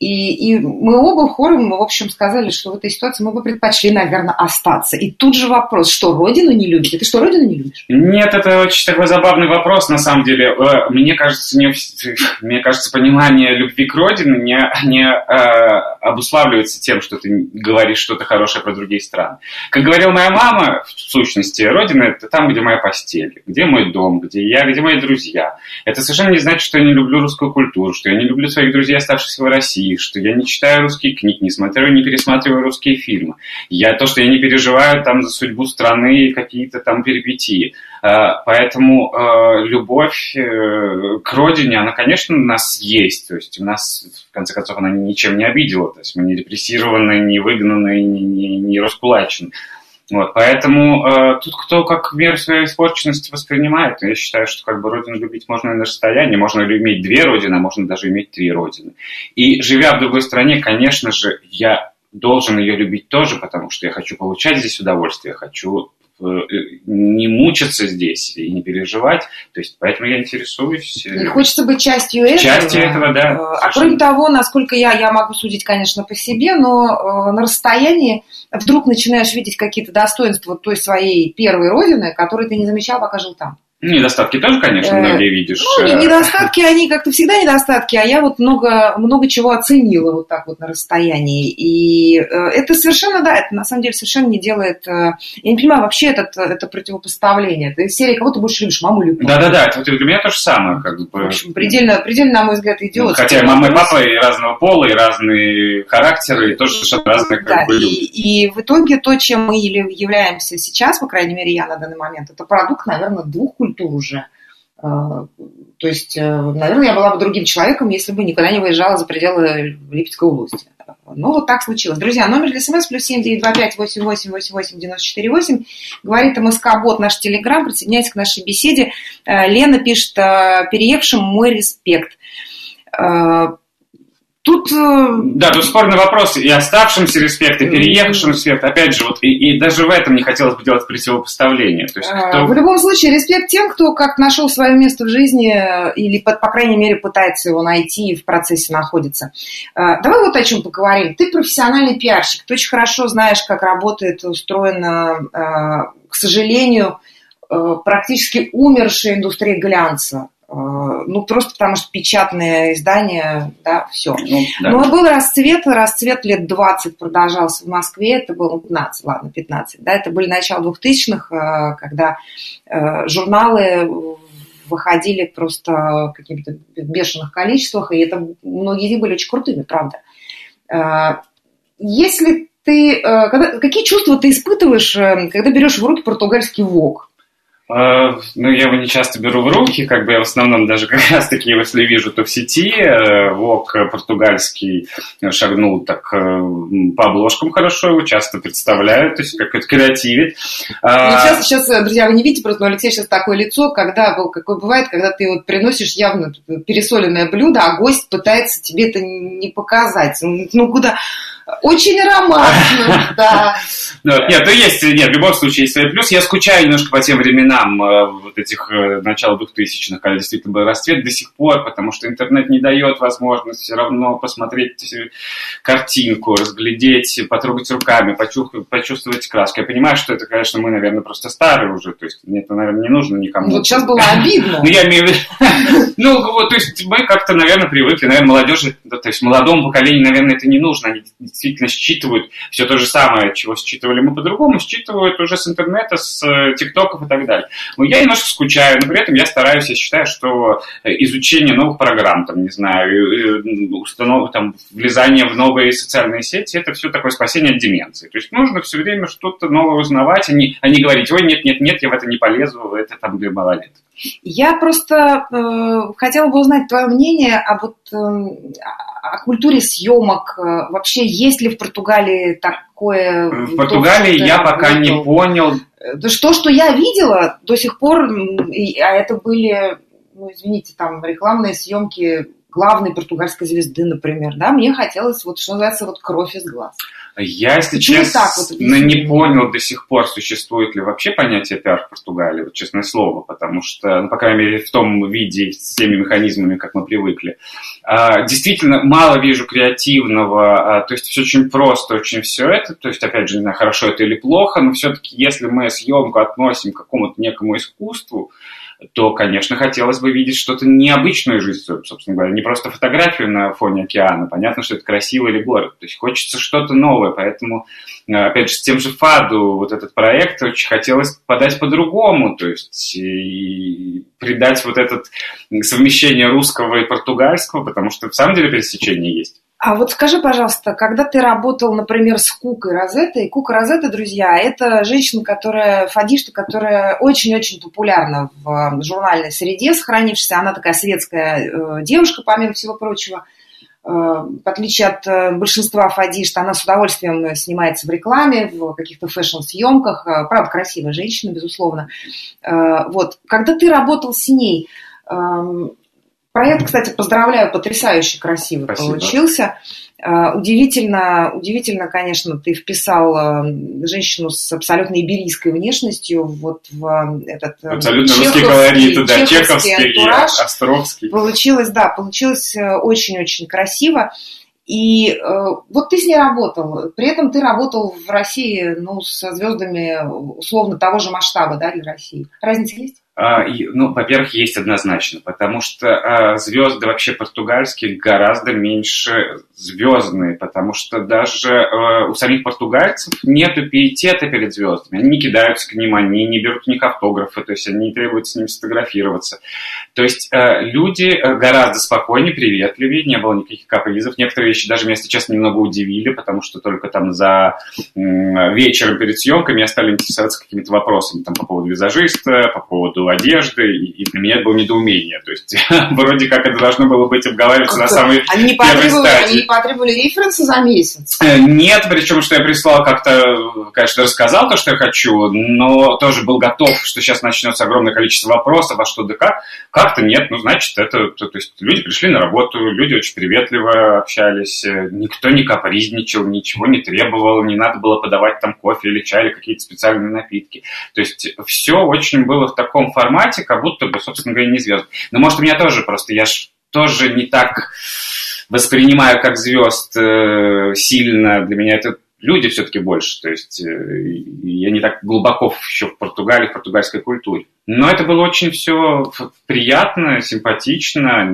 И, и мы оба хором, в общем, сказали, что в этой ситуации мы бы предпочли, наверное, остаться. И тут же вопрос, что родину не любите? Ты что, родину не любишь? Нет, это очень такой забавный вопрос, на самом деле. Э, мне кажется, не, [laughs] мне кажется понимание любви к родине не, не э, обуславливается тем, что ты говоришь что-то хорошее про другие страны. Как говорила моя мама, в сущности, родина – это там, где моя постель, где мой дом, где я, где мои друзья. Это совершенно не значит, что я не люблю русскую культуру, что я не люблю своих друзей, оставшихся в России России, что я не читаю русские книги, не смотрю, не пересматриваю русские фильмы. Я то, что я не переживаю там за судьбу страны и какие-то там перипетии. А, поэтому а, любовь э, к родине, она, конечно, у нас есть. То есть у нас, в конце концов, она ничем не обидела. То есть мы не репрессированы, не выгнаны, не, не, не раскулачены. Вот, поэтому э, тут кто как меру своей испорченности воспринимает. Я считаю, что как бы родину любить можно на расстоянии, можно иметь две родины, а можно даже иметь три родины. И живя в другой стране, конечно же, я должен ее любить тоже, потому что я хочу получать здесь удовольствие, хочу не мучиться здесь и не переживать. То есть, поэтому я интересуюсь. Э, и хочется быть частью этого. Частью этого, да. Э, а кроме того, насколько я, я могу судить, конечно, по себе, но на расстоянии вдруг начинаешь видеть какие-то достоинства той своей первой родины, которые ты не замечал, пока жил там. Недостатки тоже, конечно, э, многие видишь. Ну, э. недостатки, они как-то всегда недостатки, а я вот много, много чего оценила вот так вот на расстоянии. И э, это совершенно, да, это на самом деле совершенно не делает... Я не понимаю вообще этот, это противопоставление. Ты серии кого ты больше любишь, маму или папу? Да-да-да, это для меня то же самое. Как бы. В общем, предельно, предельно, на мой взгляд, идиот. Хотя мама и папа и разного пола, и разные характеры, и тоже совершенно разные как да, бы, люди. И, и в итоге то, чем мы являемся сейчас, по крайней мере, я на данный момент, это продукт, наверное, двух культур культур уже. А, то есть, э, наверное, я была бы другим человеком, если бы никогда не выезжала за пределы Липецкой области. Ну, вот так случилось. Друзья, номер для смс плюс семь девять два пять восемь восемь восемь восемь девяносто четыре восемь. Говорит МСК-бот наш телеграм. Присоединяйтесь к нашей беседе. Э, Лена пишет, э, переехавшим мой респект. Тут, э, да, тут спорный вопрос и оставшимся респект, и переехавшим респект. Опять же, вот и, и даже в этом не хотелось бы делать противопоставление. То есть, а, кто... В любом случае, респект тем, кто как нашел свое место в жизни или, по, по крайней мере, пытается его найти и в процессе находится. А, давай вот о чем поговорим. Ты профессиональный пиарщик, ты очень хорошо знаешь, как работает, устроена, а, к сожалению, практически умершая индустрия глянца Э, ну, просто потому что печатные издания, да, все. Ну, да. Но был расцвет, расцвет лет 20 продолжался в Москве, это было 15, ладно, 15, да, это были начало 2000-х, э, когда э, журналы выходили просто в каких-то бешеных количествах, и это многие из них были очень крутыми, правда. Э, если ты, э, когда, какие чувства ты испытываешь, когда берешь в руки португальский вок? А, ну, я его не часто беру в руки, как бы я в основном даже [laughs] как раз таки, если вижу, то в сети. Э, Вок португальский шагнул так э, по обложкам хорошо, его часто представляют, то есть как это креативит. А, ну, сейчас, сейчас, друзья, вы не видите просто, но Алексей сейчас такое лицо, когда, какое бывает, когда ты вот приносишь явно пересоленное блюдо, а гость пытается тебе это не показать. Ну, куда очень романтично, [laughs] да. Нет, ну есть, нет, в любом случае есть свой плюс. Я скучаю немножко по тем временам э, вот этих э, начала 2000-х, когда действительно был расцвет до сих пор, потому что интернет не дает возможности все равно посмотреть э, картинку, разглядеть, потрогать руками, почувствовать краску. Я понимаю, что это, конечно, мы, наверное, просто старые уже, то есть мне это, наверное, не нужно никому. Вот сейчас было обидно. [laughs] Ну, я имею в виду... [laughs] Ну, вот, то есть мы как-то, наверное, привыкли, наверное, молодежи, то есть молодому поколению, наверное, это не нужно, они действительно считывают все то же самое, чего считывали мы по-другому, считывают уже с интернета, с э, тиктоков и так далее. Но я немножко скучаю, но при этом я стараюсь, я считаю, что э, изучение новых программ, там, не знаю, установ, там, влезание в новые социальные сети, это все такое спасение от деменции. То есть нужно все время что-то новое узнавать, а не, а не говорить, ой, нет, нет, нет, я в это не полезу, это там для малолеток. Я просто э, хотела бы узнать твое мнение об вот, э, о культуре съемок. Э, вообще, есть ли в Португалии такое? В Португалии я пока не понял. Э, что, что я видела до сих пор, а это были, ну, извините, там рекламные съемки главной португальской звезды, например, да, мне хотелось, вот что называется, вот кровь из глаз. Я, если честно, вот не понял до сих пор, существует ли вообще понятие пиар в Португалии, вот честное слово, потому что, ну, по крайней мере, в том виде, с теми механизмами, как мы привыкли. А, действительно, мало вижу креативного, а, то есть все очень просто, очень все это, то есть, опять же, не знаю, хорошо это или плохо, но все-таки, если мы съемку относим к какому-то некому искусству, то, конечно, хотелось бы видеть что-то необычную жизнь, собственно говоря, не просто фотографию на фоне океана. Понятно, что это красиво или город. То есть хочется что-то новое, поэтому, э, опять же, с тем же Фаду вот этот проект очень хотелось подать по-другому, то есть и придать вот это совмещение русского и португальского, потому что в самом деле пересечение есть. А вот скажи, пожалуйста, когда ты работал, например, с Кукой Розеттой, Кука Розетта, друзья, это женщина, которая, фадишта, которая очень-очень популярна в журнальной среде, сохранившаяся. Она такая светская э, девушка, помимо всего прочего. Э, в отличие от э, большинства фадишт, она с удовольствием снимается в рекламе, в каких-то фэшн-съемках. Правда, красивая женщина, безусловно. Вот. Когда ты работал с ней, эм, Проект, кстати, поздравляю, потрясающе красивый Спасибо. получился. А, удивительно, удивительно, конечно, ты вписал а, женщину с абсолютно иберийской внешностью вот в а, этот абсолютно русский колорит, да, чеховский, антураж. и островский. Получилось, да, получилось э, очень-очень красиво. И э, вот ты с ней работал, при этом ты работал в России, ну, со звездами условно того же масштаба, да, для России. Разница есть? А, ну, во-первых, есть однозначно, потому что а, звезды вообще португальские гораздо меньше звездные, потому что даже а, у самих португальцев нет пиетета перед звездами. Они не кидаются к ним, они не берут у них автографы, то есть они не требуют с ними сфотографироваться. То есть люди гораздо спокойнее, приветливее, не было никаких капризов. Некоторые вещи даже меня, честно, немного удивили, потому что только там за вечером перед съемками я стали интересоваться какими-то вопросами там, по поводу визажиста, по поводу одежды, и, для меня это было недоумение. То есть [laughs] вроде как это должно было быть обговариваться на самой они не первой стадии. Они не потребовали референсы за месяц? Э, нет, причем, что я прислал как-то, конечно, рассказал то, что я хочу, но тоже был готов, что сейчас начнется огромное количество вопросов, а что да как. Как-то нет, ну, значит, это, то, то есть люди пришли на работу, люди очень приветливо общались, э, никто не капризничал, ничего не требовал, не надо было подавать там кофе или чай или какие-то специальные напитки. То есть все очень было в таком формате, как будто бы, собственно говоря, не звезд. Но может у меня тоже просто, я ж тоже не так воспринимаю как звезд э, сильно. Для меня это люди все-таки больше. То есть э, я не так глубоко еще в Португалии, в португальской культуре. Но это было очень все приятно, симпатично.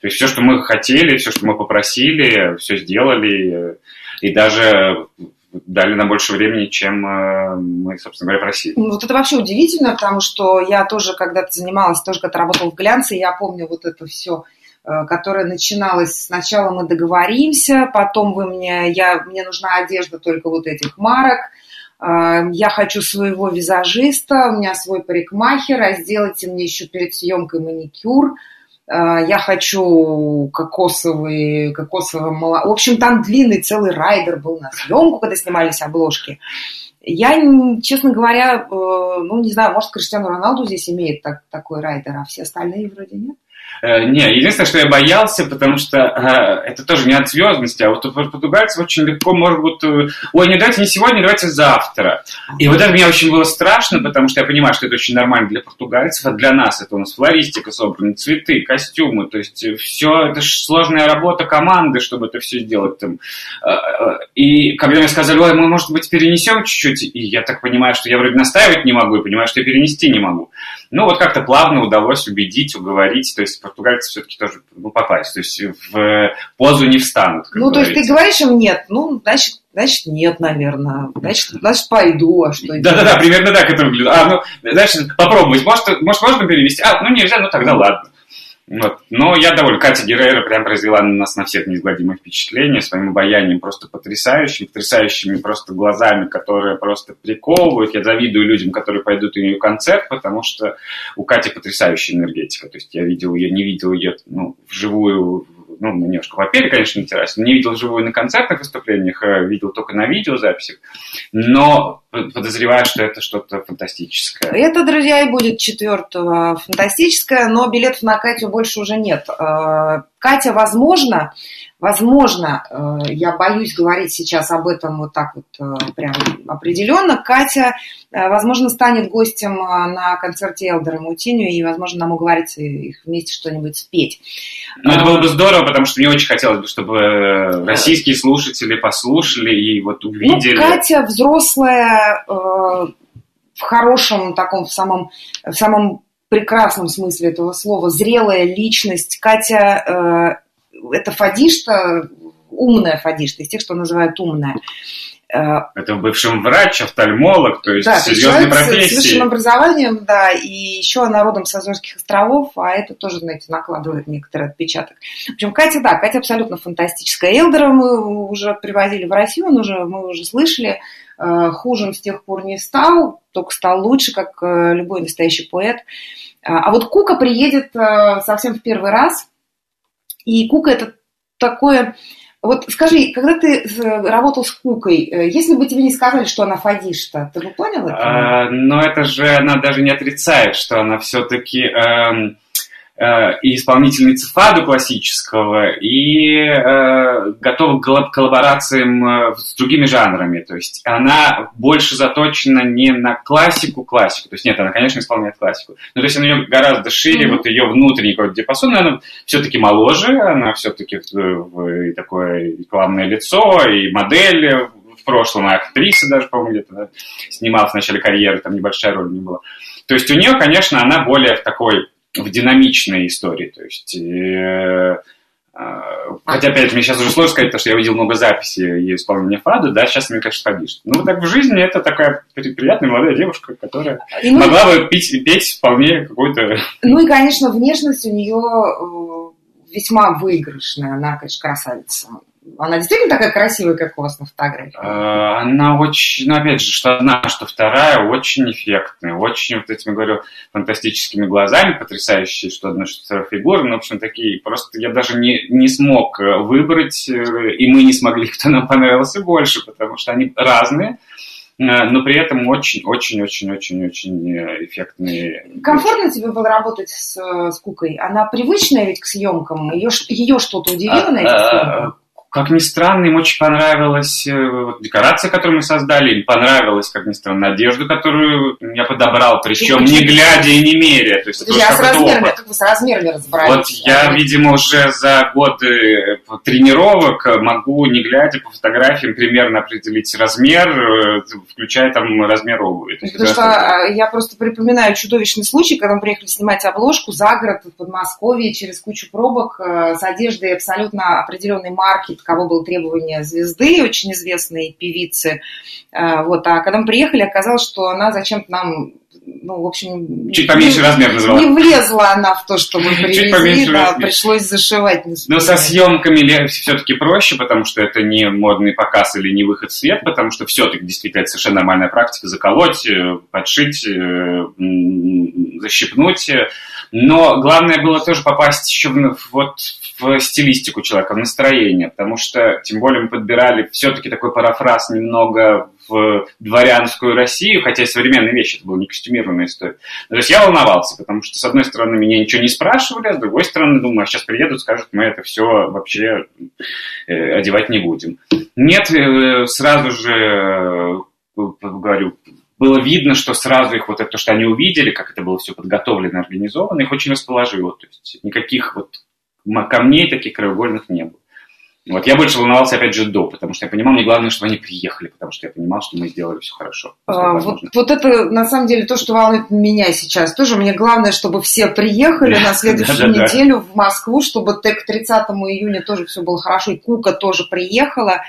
То есть все, что мы хотели, все, что мы попросили, все сделали. И даже дали нам больше времени, чем э, мы, собственно говоря, просили. Ну, вот это вообще удивительно, потому что я тоже когда-то занималась, тоже когда работала в глянце, я помню вот это все э, которая начиналась сначала мы договоримся, потом вы мне, я, мне нужна одежда только вот этих марок, э, я хочу своего визажиста, у меня свой парикмахер, а сделайте мне еще перед съемкой маникюр, я хочу кокосовые, кокосовое молоко. В общем, там длинный целый райдер был на съемку, когда снимались обложки. Я, честно говоря, э, ну, не знаю, может, Криштиану Роналду здесь имеет так, такой райдер, а все остальные вроде нет. Э, не, единственное, что я боялся, потому что э, это тоже не от звездности, а вот у португальцев очень легко быть, э, ой, не давайте не сегодня, давайте завтра. И вот это мне очень было страшно, потому что я понимаю, что это очень нормально для португальцев, а для нас это у нас флористика собрана, цветы, костюмы, то есть все, это же сложная работа команды, чтобы это все сделать там. И когда мне сказали, ой, мы, может быть, перенесем чуть-чуть, и я так понимаю, что я вроде настаивать не могу, и понимаю, что я перенести не могу. Ну, вот как-то плавно удалось убедить, уговорить, то есть португальцы все-таки тоже ну, попасть, то есть в позу не встанут. Ну, говорится. то есть ты говоришь им нет, ну, значит, значит нет, наверное, значит, значит пойду, а что Да-да-да, примерно так это выглядит. А, ну, значит, попробовать, может, может можно перевести? А, ну, нельзя, ну, тогда ладно. Вот. Но я доволен. Катя Геррера прям произвела на нас на всех неизгладимое впечатление своим обаянием просто потрясающим, потрясающими просто глазами, которые просто приковывают. Я завидую людям, которые пойдут на ее концерт, потому что у Кати потрясающая энергетика. То есть я видел ее, не видел ее ну, вживую ну, немножко попели, конечно, на террасе, не видел живую на концертных выступлениях, а видел только на видеозаписях, но подозреваю, что это что-то фантастическое. Это, друзья, и будет четвертого фантастическое, но билетов на Катю больше уже нет. А, Катя, возможно, Возможно, э, я боюсь говорить сейчас об этом вот так вот э, прям определенно. Катя, э, возможно, станет гостем на концерте Элдера Мутиню, и, возможно, нам уговорится их вместе что-нибудь спеть. Ну, это было бы здорово, потому что мне очень хотелось бы, чтобы российские слушатели послушали и вот ну, увидели. Ну, Катя взрослая, в хорошем таком, в самом, в самом прекрасном смысле этого слова, зрелая личность. Катя это фадишта, умная фадишта, из тех, что называют умная. Э, это бывший врач, офтальмолог, то есть да, серьезной профессии. с высшим образованием, да, и еще она родом с Азорских островов, а это тоже, знаете, накладывает некоторый отпечаток. В общем, Катя, да, Катя абсолютно фантастическая. Элдера мы уже привозили в Россию, он уже, мы уже слышали, э, хуже с тех пор не стал, только стал лучше, как э, любой настоящий поэт. А вот Кука приедет совсем в первый раз – и Кука это такое... Вот скажи, когда ты работал с Кукой, э, если бы тебе не сказали, что она фадишта, ты бы понял это? А, но это же она даже не отрицает, что она все-таки... Эм Э, и исполнительница фаду классического, и э, готова к коллаборациям э, с другими жанрами. То есть она больше заточена не на классику-классику. То есть нет, она, конечно, исполняет классику. Но то есть она гораздо шире, mm-hmm. вот ее внутренний какой-то диапазон, она все-таки моложе, она все-таки такое рекламное лицо, и модель в прошлом, и актриса даже, по-моему, где-то да, снималась в начале карьеры, там небольшая роль не была. То есть у нее, конечно, она более в такой в динамичной истории. То есть, э, э, хотя, опять, мне сейчас уже сложно сказать, потому что я видел много записей ее исполнения фада, да, сейчас мне, конечно, фадишь. Ну, так в жизни это такая приятная молодая девушка, которая и, ну, могла бы петь, петь вполне какой-то... Ну и, конечно, внешность у нее э, весьма выигрышная, она, конечно, красавица. Она действительно такая красивая, как у вас на фотографии? А, она очень, ну, опять же, что одна, что вторая, очень эффектная, очень, вот этими, говорю, фантастическими глазами, потрясающие, что одна, что вторая фигура, ну, в общем, такие, просто я даже не, не смог э, выбрать, э, и мы не смогли, кто нам понравился больше, потому что они разные, э, но при этом очень-очень-очень-очень-очень эффектные. Комфортно тебе было работать с, с Кукой? Она привычная ведь к съемкам? Ее, ее что-то удивило а, на этих а, съемках? Как ни странно, им очень понравилась э, вот, декорация, которую мы создали, им понравилась, как ни странно, одежду, которую я подобрал, причем не глядя и не меря. То есть Подожди, а с размерами, как вы с размерами разобрались? Вот я, видимо, уже за годы тренировок могу, не глядя по фотографиям, примерно определить размер, включая там размер обуви. То Потому что а, я просто припоминаю чудовищный случай, когда мы приехали снимать обложку за город в Подмосковье через кучу пробок с одеждой абсолютно определенной марки, таково было требование звезды, очень известной певицы. Вот. А когда мы приехали, оказалось, что она зачем-то нам ну, в общем... Чуть поменьше не, размер называла. Не влезла она в то, что мы [laughs] привезли, Чуть поменьше да, размер. пришлось зашивать. Но со съемками все-таки проще, потому что это не модный показ или не выход в свет, потому что все-таки действительно это совершенно нормальная практика заколоть, э, подшить, э, защипнуть. Но главное было тоже попасть еще в, вот в стилистику человека, в настроение, потому что, тем более, мы подбирали все-таки такой парафраз немного в дворянскую Россию, хотя и современные вещи, это была не костюмированная история. То есть я волновался, потому что, с одной стороны, меня ничего не спрашивали, а с другой стороны, думаю, а сейчас приедут, скажут, мы это все вообще э, одевать не будем. Нет, э, сразу же, э, говорю, было видно, что сразу их вот это, то, что они увидели, как это было все подготовлено, организовано, их очень расположило. То есть никаких вот камней таких краеугольных не было. Вот я больше волновался, опять же, до, потому что я понимал, мне главное, чтобы они приехали, потому что я понимал, что мы сделали все хорошо. А, вот, вот это, на самом деле, то, что волнует меня сейчас. Тоже мне главное, чтобы все приехали [laughs] на следующую неделю в Москву, чтобы к 30 июня тоже все было хорошо, и Кука тоже приехала.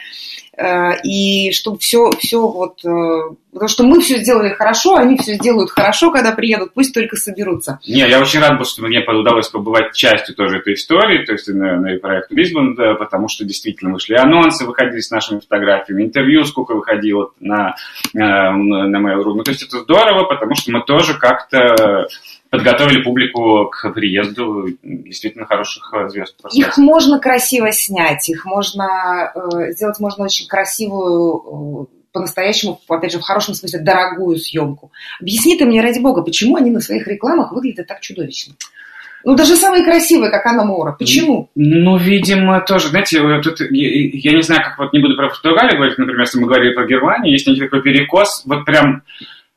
Э, и чтобы все, все вот, э, потому что мы все сделали хорошо, они все сделают хорошо, когда приедут, пусть только соберутся. Не, я очень рад был, что мне удалось побывать частью тоже этой истории, то есть на, на проект Лисбон, да, потому что действительно вышли анонсы, выходили с нашими фотографиями, интервью сколько выходило на, на, на Mail.ru. Ну, то есть это здорово, потому что мы тоже как-то подготовили публику к приезду действительно хороших э, звезд. Их можно красиво снять, их можно э, сделать можно очень красивую э, по-настоящему, опять же, в хорошем смысле, дорогую съемку. Объясни ты мне, ради бога, почему они на своих рекламах выглядят так чудовищно? Ну, даже самые красивые, как Анна Мора. Почему? Ну, видимо, тоже, знаете, тут, я, я не знаю, как вот не буду про Португалию говорить, например, если мы говорили про Германию, есть некий такой перекос, вот прям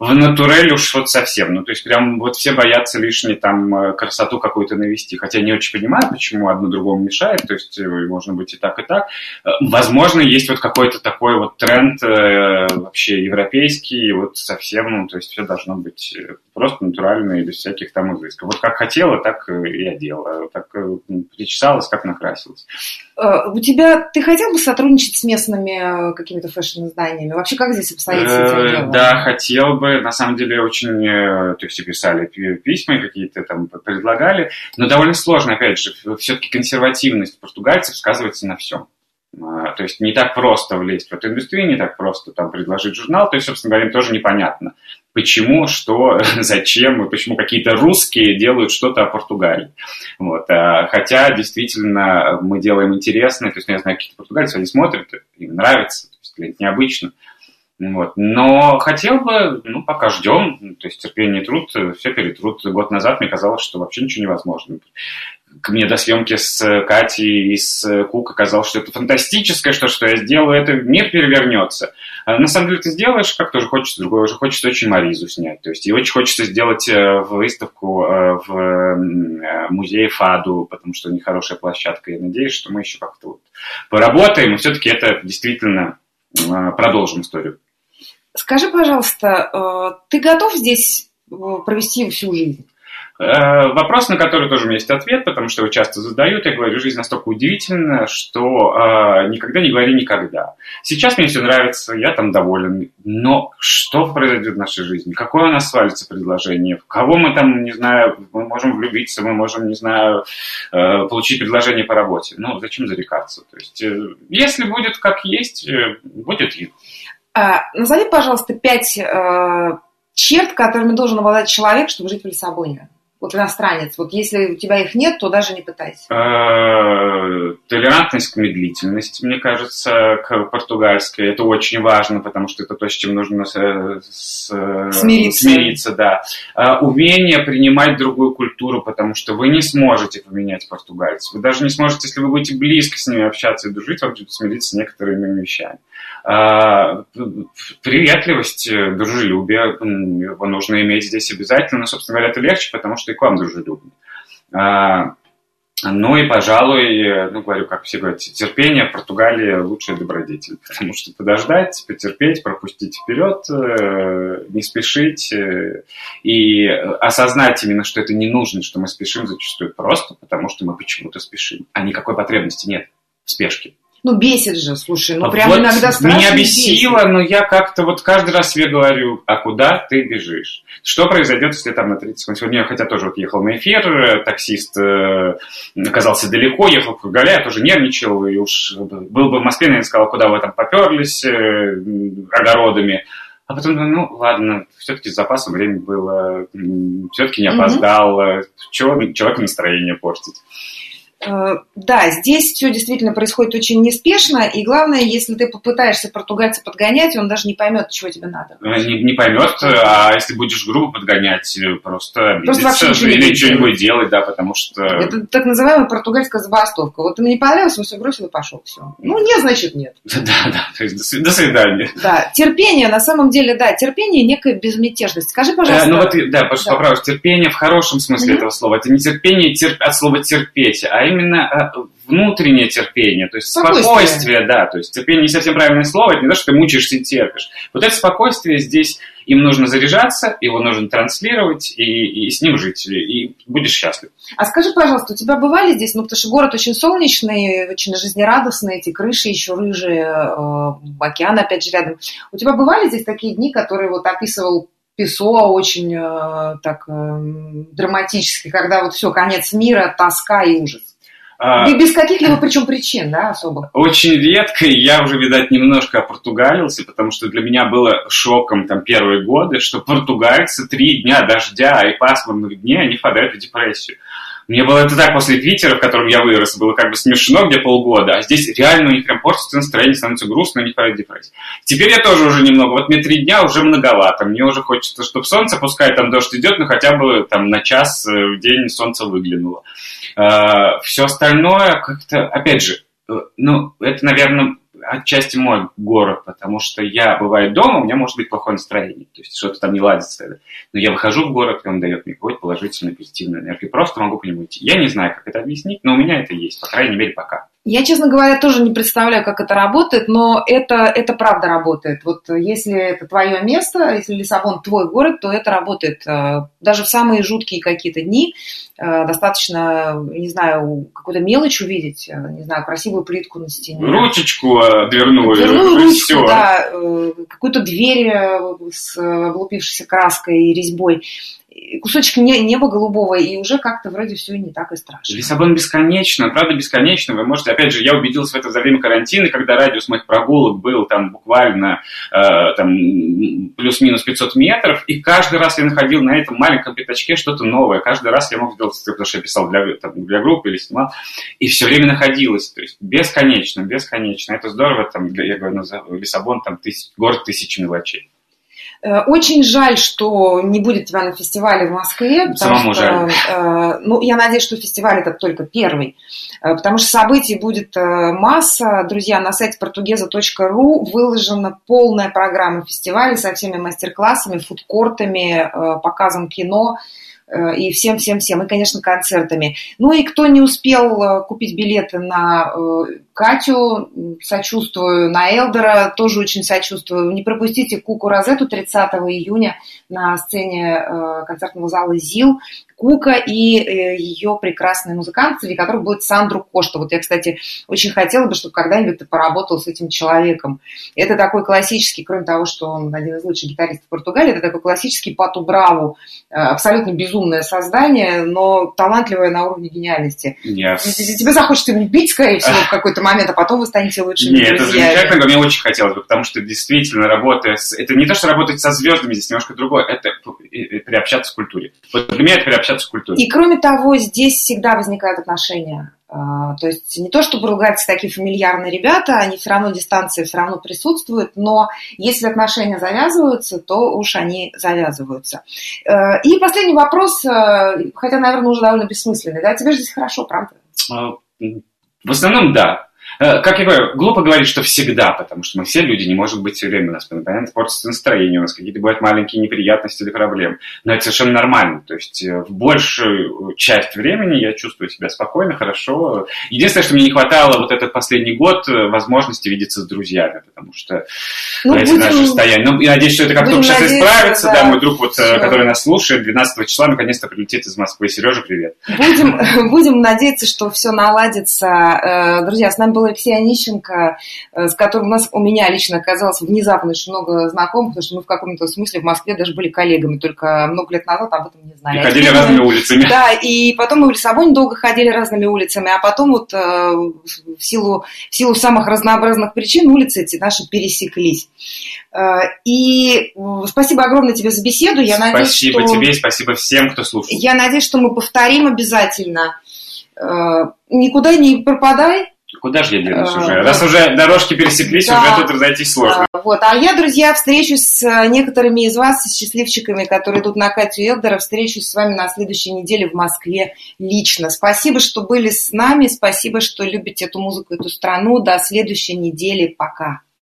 в натурель уж вот совсем. Ну, то есть прям вот все боятся лишней там э, красоту какую-то навести. Хотя не очень понимаю, почему одно другому мешает. То есть э, можно быть и так, и так. Э, возможно, есть вот какой-то такой вот тренд вообще европейский, вот совсем, ну, то есть все должно быть просто натурально и без всяких там изысков. Вот как хотела, так и одела. Так причесалась, как накрасилась. У тебя, ты хотел бы сотрудничать с местными какими-то фэшн-изданиями? Вообще, как здесь обстоит с Да, хотел бы на самом деле, очень, э, то есть писали письма какие-то там предлагали, но довольно сложно, опять же, все-таки консервативность португальцев сказывается на всем. А, то есть не так просто влезть в эту индустрию, не так просто там предложить журнал. То есть, собственно говоря, им тоже непонятно, почему, что, [laughs] зачем, и почему какие-то русские делают что-то о Португалии. Вот. А, хотя, действительно, мы делаем интересно. То есть, ну, я знаю, какие-то португальцы, они смотрят, им нравится, то есть, это необычно. Вот. Но хотел бы, ну, пока ждем, то есть терпение и труд, все перетрут. Год назад мне казалось, что вообще ничего невозможно. К мне до съемки с Катей и с Кук оказалось, что это фантастическое, что, что я сделаю, это мир перевернется. А на самом деле ты сделаешь, как тоже хочется, другое уже хочется очень Маризу снять. То есть и очень хочется сделать э, выставку э, в э, музее Фаду, потому что у хорошая площадка. Я надеюсь, что мы еще как-то вот поработаем, и все-таки это действительно продолжим историю. Скажи, пожалуйста, э, ты готов здесь э, провести всю жизнь? Э, вопрос, на который тоже у меня есть ответ, потому что его часто задают. Я говорю, жизнь настолько удивительна, что э, никогда не говори никогда. Сейчас мне все нравится, я там доволен. Но что произойдет в нашей жизни? Какое у нас свалится предложение? В кого мы там, не знаю, мы можем влюбиться, мы можем, не знаю, э, получить предложение по работе. Ну, зачем зарекаться? То есть, э, если будет как есть, э, будет и а, назови, пожалуйста, пять э, черт, которыми должен обладать человек, чтобы жить в Лиссабоне. Вот иностранец. Вот если у тебя их нет, то даже не пытайся. Э, толерантность к медлительности, мне кажется, к португальской. Это очень важно, потому что это то, с чем нужно с, с, смириться. смириться да. Э, умение принимать другую культуру, потому что вы не сможете поменять португальцев. Вы даже не сможете, если вы будете близко с ними общаться и дружить, вам придется смириться с некоторыми вещами. А, приветливость, э, дружелюбие нужно иметь здесь обязательно. Но, собственно говоря, это легче, потому что и к вам дружелюбны. А, Ну и, пожалуй, ну, говорю, как все говорят, терпение в Португалии лучшая добродетель. Потому что подождать, потерпеть, пропустить вперед, э, не спешить э, и осознать именно, что это не нужно, что мы спешим зачастую просто потому, что мы почему-то спешим, а никакой потребности нет в спешке. Ну, бесит же, слушай, ну, прям вот иногда страшно Меня бесило, бесит. но я как-то вот каждый раз себе говорю, а куда ты бежишь? Что произойдет, если там на 30 секунд? Сегодня я хотя тоже вот ехал на эфир, таксист э, оказался далеко, ехал в Галя, я тоже нервничал, и уж был бы в Москве, наверное, сказал, куда вы там поперлись э, огородами. А потом, ну ладно, все-таки с запасом времени было, все-таки не опоздал, mm-hmm. чего человеку настроение портить. Э, да, здесь все действительно происходит очень неспешно, и главное, если ты попытаешься португальца подгонять, он даже не поймет, чего тебе надо. Э, не, не поймет, а если будешь грубо подгонять, э, просто обидится просто или ничего не будет делать, да, потому что... Это так называемая португальская забастовка. Вот мне понравилось, он все бросил и пошел, все. Ну, нет, значит, нет. [laughs] Да, да, то есть до свидания. Да, терпение, на самом деле, да, терпение, некая безмятежность. Скажи, пожалуйста... Ну вот, да, да. поправишь, терпение в хорошем смысле этого слова. Это не терпение от слова терпеть, а именно э, внутреннее терпение, то есть спокойствие. спокойствие, да, то есть терпение не совсем правильное слово, это не то, что ты мучаешься и терпишь. Вот это спокойствие здесь, им нужно заряжаться, его нужно транслировать и, и с ним жить, и будешь счастлив. А скажи, пожалуйста, у тебя бывали здесь, ну потому что город очень солнечный, очень жизнерадостный, эти крыши еще рыжие, э, океан опять же рядом. У тебя бывали здесь такие дни, которые вот описывал Песо очень э, так э, драматически, когда вот все, конец мира, тоска и ужас. А, без каких-либо причем причин, да, особо? Очень редко, и я уже, видать, немножко опортугалился, потому что для меня было шоком там первые годы, что португальцы три дня дождя и пасмурных дней, они впадают в депрессию. Мне было это так после Питера, в котором я вырос, было как бы смешно где полгода, а здесь реально у них прям портится настроение, становится грустно, они впадают в депрессию. Теперь я тоже уже немного, вот мне три дня уже многовато, мне уже хочется, чтобы солнце, пускай там дождь идет, но хотя бы там на час в день солнце выглянуло. А, Все остальное как-то, опять же, э, ну, это, наверное, отчасти мой город, потому что я бываю дома, у меня может быть плохое настроение, то есть что-то там не ладится. Но я выхожу в город, и он дает мне какую-то положительную, позитивную энергию, просто могу по нему идти. Я не знаю, как это объяснить, но у меня это есть, по крайней мере, пока. Я, честно говоря, тоже не представляю, как это работает, но это, это правда работает. Вот если это твое место, если Лиссабон твой город, то это работает. Э, даже в самые жуткие какие-то дни э, достаточно, не знаю, какую-то мелочь увидеть, э, не знаю, красивую плитку на стене. Ручечку дверную. Дверную ручку, все. да, какую-то дверь с облупившейся краской и резьбой кусочек неба голубого, и уже как-то вроде все не так и страшно. Лиссабон бесконечно, правда бесконечно. Вы можете, опять же, я убедился в этом за время карантина, когда радиус моих прогулок был там буквально э, там, плюс-минус 500 метров, и каждый раз я находил на этом маленьком пятачке что-то новое. Каждый раз я мог сделать, потому что я писал для, там, для группы или снимал, и все время находилось. То есть бесконечно, бесконечно. Это здорово, там, я говорю, Лиссабон, там, тысяч, город тысячи мелочей. Э, очень жаль, что не будет тебя на фестивале в Москве. Самому что, жаль. Э, ну, я надеюсь, что фестиваль это только первый. Э, потому что событий будет масса. Друзья, на сайте portuguesa.ru выложена полная программа фестиваля со всеми мастер-классами, фудкортами, показом кино и всем-всем-всем, и, конечно, концертами. Ну и кто не успел купить билеты на Катю, сочувствую, на Элдера тоже очень сочувствую. Не пропустите Куку Розету 30 июня на сцене э, концертного зала ЗИЛ. Кука и э, ее прекрасные музыканты, среди которых будет Сандру Кошта. Вот я, кстати, очень хотела бы, чтобы когда-нибудь ты поработал с этим человеком. Это такой классический, кроме того, что он один из лучших гитаристов Португалии, это такой классический Пату Браву. Э, абсолютно безумное создание, но талантливое на уровне гениальности. Yes. Тебе захочется его убить, скорее всего, в какой-то момент, а потом вы станете лучшими Нет, друзьями. это замечательно, мне очень хотелось бы, потому что действительно работая с... Это не то, что работать со звездами, здесь немножко другое, это приобщаться к культуре. Вот для меня это приобщаться к культуре. И кроме того, здесь всегда возникают отношения. А, то есть не то, что бургальцы такие фамильярные ребята, они все равно дистанции все равно присутствуют, но если отношения завязываются, то уж они завязываются. Э, и последний вопрос, э, хотя, наверное, уже довольно бессмысленный. Да, тебе же здесь хорошо, правда? А, в основном, да. Э, как я говорю, глупо говорить, что всегда, потому что мы все люди, не может быть все время. У нас постоянно портится настроение, у нас какие-то бывают маленькие неприятности или проблемы. Но это совершенно нормально. То есть э, в большую часть времени я чувствую себя спокойно, хорошо. Единственное, что мне не хватало вот этот последний год э, возможности видеться с друзьями, потому что ну, будем, наше состояние. Ну, я надеюсь, что это как только сейчас исправится. Да, да, мой друг, вот, все. который нас слушает, 12 числа наконец-то прилетит из Москвы. Сережа, привет. Будем, [laughs] будем надеяться, что все наладится. Друзья, с нами был Алексей Онищенко, э, с которым у нас, у меня лично оказалось внезапно очень много знакомых, потому что мы в каком-то смысле в Москве даже были коллегами, только много лет назад об этом не знали. И ходили а разными улицами. Да, и потом мы в Лиссабоне долго ходили разными улицами, а потом вот э, в силу, в силу самых разнообразных причин улицы эти наши пересеклись. Э, и спасибо огромное тебе за беседу. Я спасибо надеюсь, что... тебе, спасибо всем, кто слушал. Я надеюсь, что мы повторим обязательно. Никуда не пропадай. Куда же я денусь уже? Раз уже дорожки пересеклись, да. уже тут разойтись сложно. Вот. А я, друзья, встречусь с э, некоторыми из вас, с счастливчиками, которые идут на Катю Элдера. Встречусь с вами на следующей неделе в Москве лично. Спасибо, что были с нами. Спасибо, что любите эту музыку, эту страну. До следующей недели. Пока.